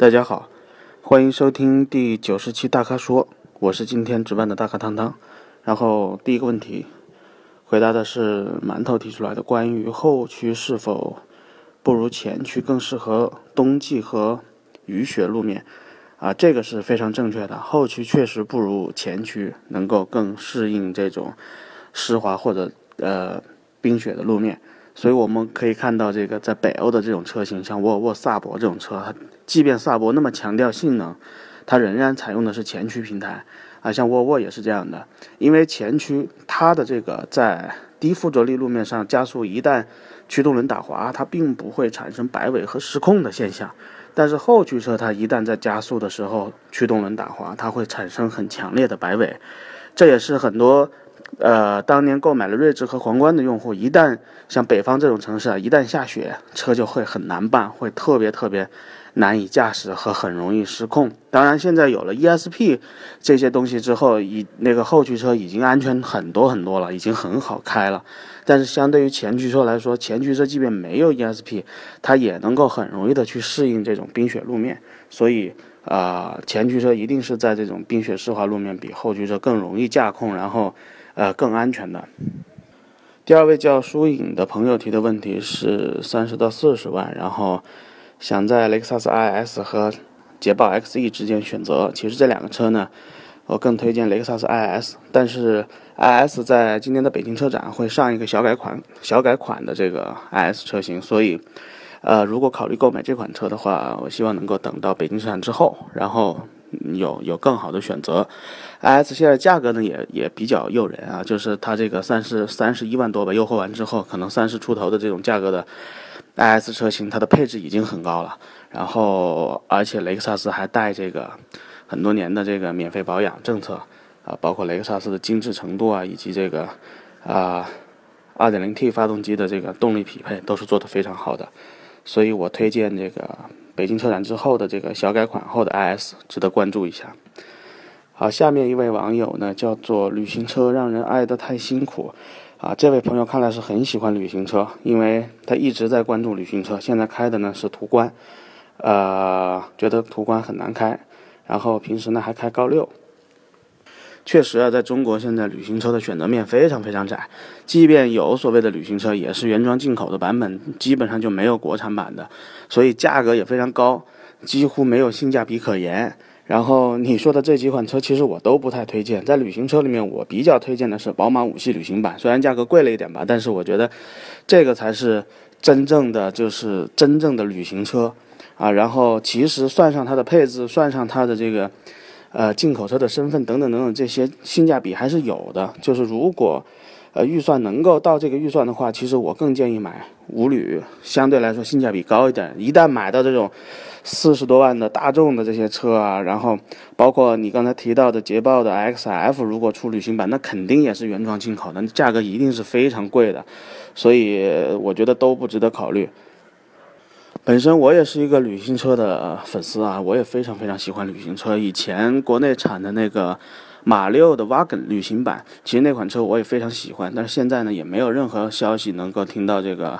大家好，欢迎收听第九十期大咖说，我是今天值班的大咖汤汤。然后第一个问题，回答的是馒头提出来的，关于后驱是否不如前驱更适合冬季和雨雪路面啊？这个是非常正确的，后驱确实不如前驱能够更适应这种湿滑或者呃冰雪的路面。所以我们可以看到，这个在北欧的这种车型，像沃尔沃、萨博这种车，即便萨博那么强调性能，它仍然采用的是前驱平台啊。像沃尔沃也是这样的，因为前驱它的这个在低附着力路面上加速，一旦驱动轮打滑，它并不会产生摆尾和失控的现象。但是后驱车它一旦在加速的时候，驱动轮打滑，它会产生很强烈的摆尾，这也是很多。呃，当年购买了锐志和皇冠的用户，一旦像北方这种城市啊，一旦下雪，车就会很难办，会特别特别难以驾驶和很容易失控。当然，现在有了 ESP 这些东西之后，以那个后驱车已经安全很多很多了，已经很好开了。但是相对于前驱车来说，前驱车即便没有 ESP，它也能够很容易的去适应这种冰雪路面。所以啊，前驱车一定是在这种冰雪湿滑路面比后驱车更容易驾控，然后。呃，更安全的。第二位叫疏影的朋友提的问题是三十到四十万，然后想在雷克萨斯 IS 和捷豹 XE 之间选择。其实这两个车呢，我更推荐雷克萨斯 IS，但是 IS 在今年的北京车展会上一个小改款、小改款的这个 IS 车型，所以呃，如果考虑购买这款车的话，我希望能够等到北京车展之后，然后。有有更好的选择，IS 现在价格呢也也比较诱人啊，就是它这个三十三十一万多吧，优惠完之后可能三十出头的这种价格的 IS 车型，它的配置已经很高了，然后而且雷克萨斯还带这个很多年的这个免费保养政策啊，包括雷克萨斯的精致程度啊，以及这个啊 2.0T 发动机的这个动力匹配都是做得非常好的，所以我推荐这个。北京车展之后的这个小改款后的 IS 值得关注一下。好，下面一位网友呢叫做旅行车让人爱得太辛苦啊，这位朋友看来是很喜欢旅行车，因为他一直在关注旅行车，现在开的呢是途观，呃，觉得途观很难开，然后平时呢还开高六。确实啊，在中国现在旅行车的选择面非常非常窄，即便有所谓的旅行车，也是原装进口的版本，基本上就没有国产版的，所以价格也非常高，几乎没有性价比可言。然后你说的这几款车，其实我都不太推荐。在旅行车里面，我比较推荐的是宝马五系旅行版，虽然价格贵了一点吧，但是我觉得这个才是真正的就是真正的旅行车啊。然后其实算上它的配置，算上它的这个。呃，进口车的身份等等等等，这些性价比还是有的。就是如果，呃，预算能够到这个预算的话，其实我更建议买五旅，相对来说性价比高一点。一旦买到这种四十多万的大众的这些车啊，然后包括你刚才提到的捷豹的 XF，如果出旅行版，那肯定也是原装进口的，价格一定是非常贵的。所以我觉得都不值得考虑。本身我也是一个旅行车的粉丝啊，我也非常非常喜欢旅行车。以前国内产的那个马六的 Wagon 旅行版，其实那款车我也非常喜欢。但是现在呢，也没有任何消息能够听到这个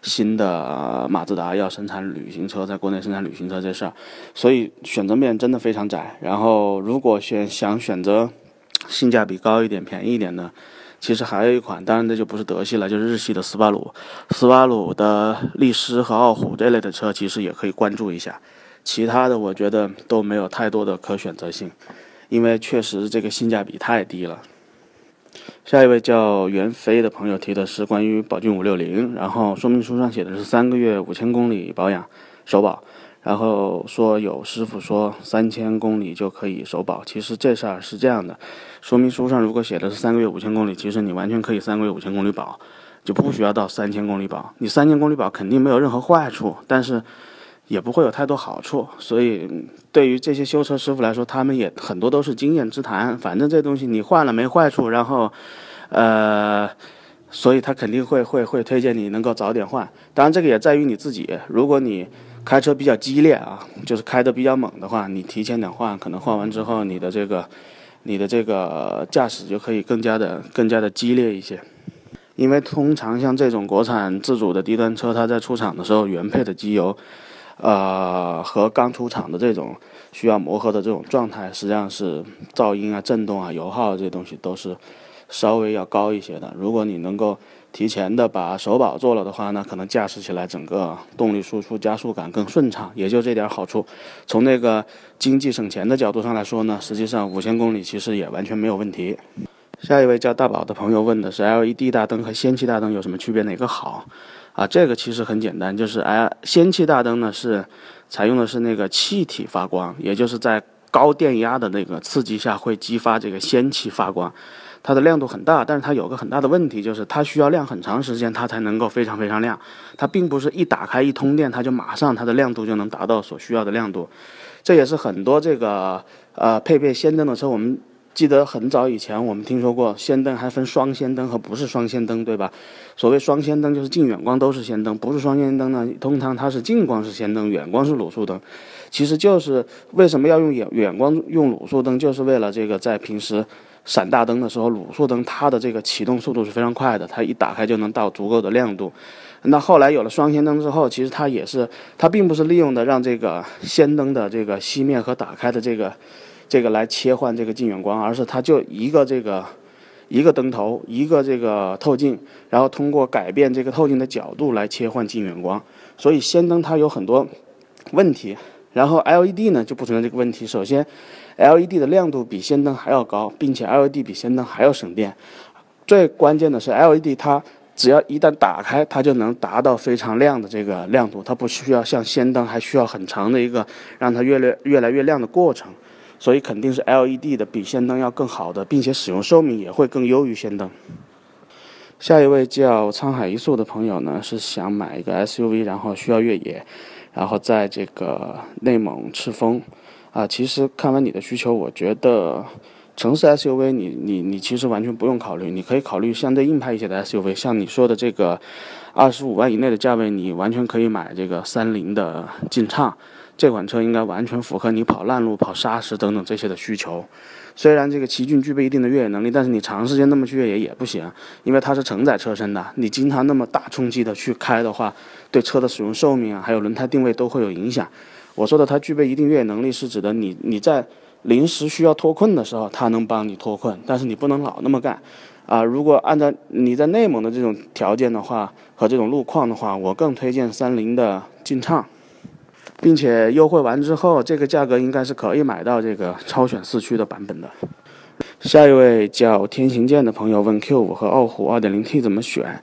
新的马自达要生产旅行车，在国内生产旅行车这事儿，所以选择面真的非常窄。然后如果选想选择性价比高一点、便宜一点的。其实还有一款，当然这就不是德系了，就是日系的斯巴鲁。斯巴鲁的力狮和傲虎这类的车，其实也可以关注一下。其他的我觉得都没有太多的可选择性，因为确实这个性价比太低了。下一位叫袁飞的朋友提的是关于宝骏五六零，然后说明书上写的是三个月五千公里保养，首保。然后说有师傅说三千公里就可以首保，其实这事儿是这样的，说明书上如果写的是三个月五千公里，其实你完全可以三个月五千公里保，就不需要到三千公里保。你三千公里保肯定没有任何坏处，但是也不会有太多好处。所以对于这些修车师傅来说，他们也很多都是经验之谈。反正这东西你换了没坏处，然后，呃，所以他肯定会会会推荐你能够早点换。当然这个也在于你自己，如果你。开车比较激烈啊，就是开的比较猛的话，你提前点换，可能换完之后，你的这个，你的这个驾驶就可以更加的、更加的激烈一些。因为通常像这种国产自主的低端车，它在出厂的时候原配的机油，呃，和刚出厂的这种需要磨合的这种状态，实际上是噪音啊、震动啊、油耗这些东西都是稍微要高一些的。如果你能够提前的把首保做了的话，呢可能驾驶起来整个动力输出加速感更顺畅，也就这点好处。从那个经济省钱的角度上来说呢，实际上五千公里其实也完全没有问题。下一位叫大宝的朋友问的是 LED 大灯和氙气大灯有什么区别，哪个好？啊，这个其实很简单，就是哎，氙气大灯呢是采用的是那个气体发光，也就是在高电压的那个刺激下会激发这个氙气发光，它的亮度很大，但是它有个很大的问题，就是它需要亮很长时间，它才能够非常非常亮。它并不是一打开一通电，它就马上它的亮度就能达到所需要的亮度。这也是很多这个呃配备氙灯的车，我们。记得很早以前，我们听说过氙灯还分双氙灯和不是双氙灯，对吧？所谓双氙灯就是近远光都是氙灯，不是双氙灯呢，通常它是近光是氙灯，远光是卤素灯。其实就是为什么要用远远光用卤素灯，就是为了这个在平时闪大灯的时候，卤素灯它的这个启动速度是非常快的，它一打开就能到足够的亮度。那后来有了双氙灯之后，其实它也是它并不是利用的让这个氙灯的这个熄灭和打开的这个。这个来切换这个近远光，而是它就一个这个一个灯头，一个这个透镜，然后通过改变这个透镜的角度来切换近远光。所以氙灯它有很多问题，然后 LED 呢就不存在这个问题。首先，LED 的亮度比氙灯还要高，并且 LED 比氙灯还要省电。最关键的是 LED 它只要一旦打开，它就能达到非常亮的这个亮度，它不需要像氙灯还需要很长的一个让它越来越来越亮的过程。所以肯定是 LED 的比氙灯要更好的，并且使用寿命也会更优于氙灯。下一位叫沧海一粟的朋友呢，是想买一个 SUV，然后需要越野，然后在这个内蒙赤峰。啊，其实看完你的需求，我觉得城市 SUV 你你你其实完全不用考虑，你可以考虑相对硬派一些的 SUV，像你说的这个二十五万以内的价位，你完全可以买这个三菱的劲畅。这款车应该完全符合你跑烂路、跑沙石等等这些的需求。虽然这个奇骏具备一定的越野能力，但是你长时间那么去越野也不行，因为它是承载车身的。你经常那么大冲击的去开的话，对车的使用寿命啊，还有轮胎定位都会有影响。我说的它具备一定越野能力，是指的你你在临时需要脱困的时候，它能帮你脱困，但是你不能老那么干啊。如果按照你在内蒙的这种条件的话和这种路况的话，我更推荐三菱的劲畅。并且优惠完之后，这个价格应该是可以买到这个超选四驱的版本的。下一位叫天行健的朋友问 Q5 和傲虎 2.0T 怎么选？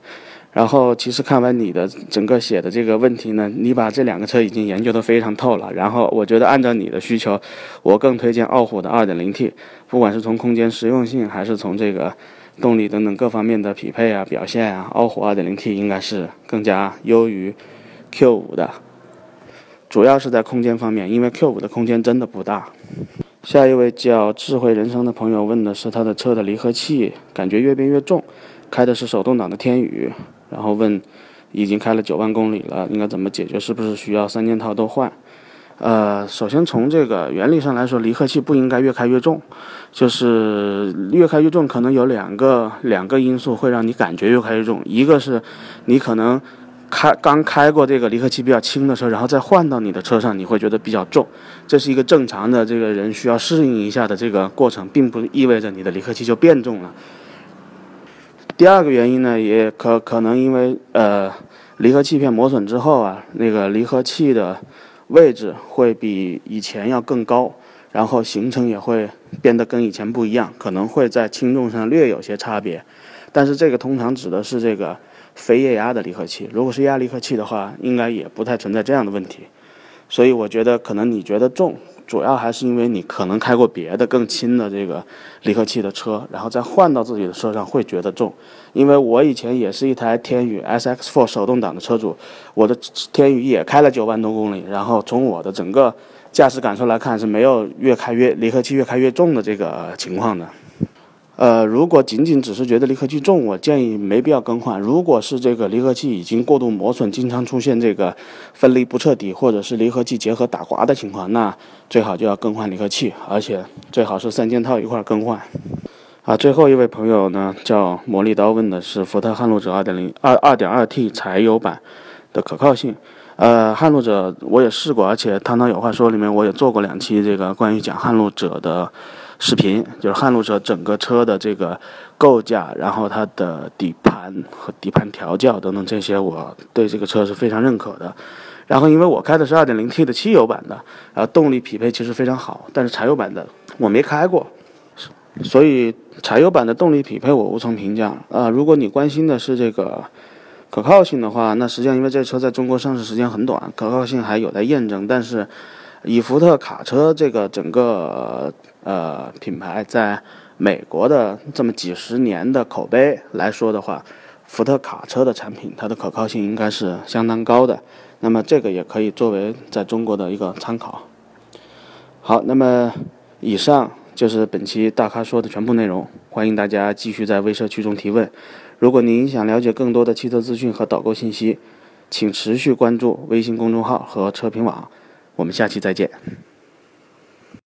然后其实看完你的整个写的这个问题呢，你把这两个车已经研究得非常透了。然后我觉得按照你的需求，我更推荐傲虎的 2.0T，不管是从空间实用性还是从这个动力等等各方面的匹配啊表现啊，傲虎 2.0T 应该是更加优于 Q5 的。主要是在空间方面，因为 Q5 的空间真的不大。下一位叫智慧人生的朋友问的是他的车的离合器感觉越变越重，开的是手动挡的天宇，然后问已经开了九万公里了，应该怎么解决？是不是需要三件套都换？呃，首先从这个原理上来说，离合器不应该越开越重，就是越开越重，可能有两个两个因素会让你感觉越开越重，一个是你可能。开刚开过这个离合器比较轻的车，然后再换到你的车上，你会觉得比较重，这是一个正常的这个人需要适应一下的这个过程，并不意味着你的离合器就变重了。第二个原因呢，也可可能因为呃离合器片磨损之后啊，那个离合器的位置会比以前要更高，然后行程也会变得跟以前不一样，可能会在轻重上略有些差别，但是这个通常指的是这个。非液压的离合器，如果是压离合器的话，应该也不太存在这样的问题。所以我觉得可能你觉得重，主要还是因为你可能开过别的更轻的这个离合器的车，然后再换到自己的车上会觉得重。因为我以前也是一台天宇 SX4 手动挡的车主，我的天宇也开了九万多公里，然后从我的整个驾驶感受来看是没有越开越离合器越开越重的这个情况的。呃，如果仅仅只是觉得离合器重，我建议没必要更换。如果是这个离合器已经过度磨损，经常出现这个分离不彻底，或者是离合器结合打滑的情况，那最好就要更换离合器，而且最好是三件套一块更换。啊，最后一位朋友呢叫魔力刀，问的是福特撼路者2.0、2、2.2T 柴油版的可靠性。呃，撼路者我也试过，而且《汤汤有话说》里面我也做过两期这个关于讲撼路者的视频，就是撼路者整个车的这个构架，然后它的底盘和底盘调教等等这些，我对这个车是非常认可的。然后因为我开的是 2.0T 的汽油版的，然后动力匹配其实非常好，但是柴油版的我没开过，所以柴油版的动力匹配我无从评价。啊，如果你关心的是这个。可靠性的话，那实际上因为这车在中国上市时间很短，可靠性还有待验证。但是，以福特卡车这个整个呃品牌在美国的这么几十年的口碑来说的话，福特卡车的产品它的可靠性应该是相当高的。那么这个也可以作为在中国的一个参考。好，那么以上就是本期大咖说的全部内容，欢迎大家继续在微社区中提问。如果您想了解更多的汽车资讯和导购信息，请持续关注微信公众号和车评网。我们下期再见。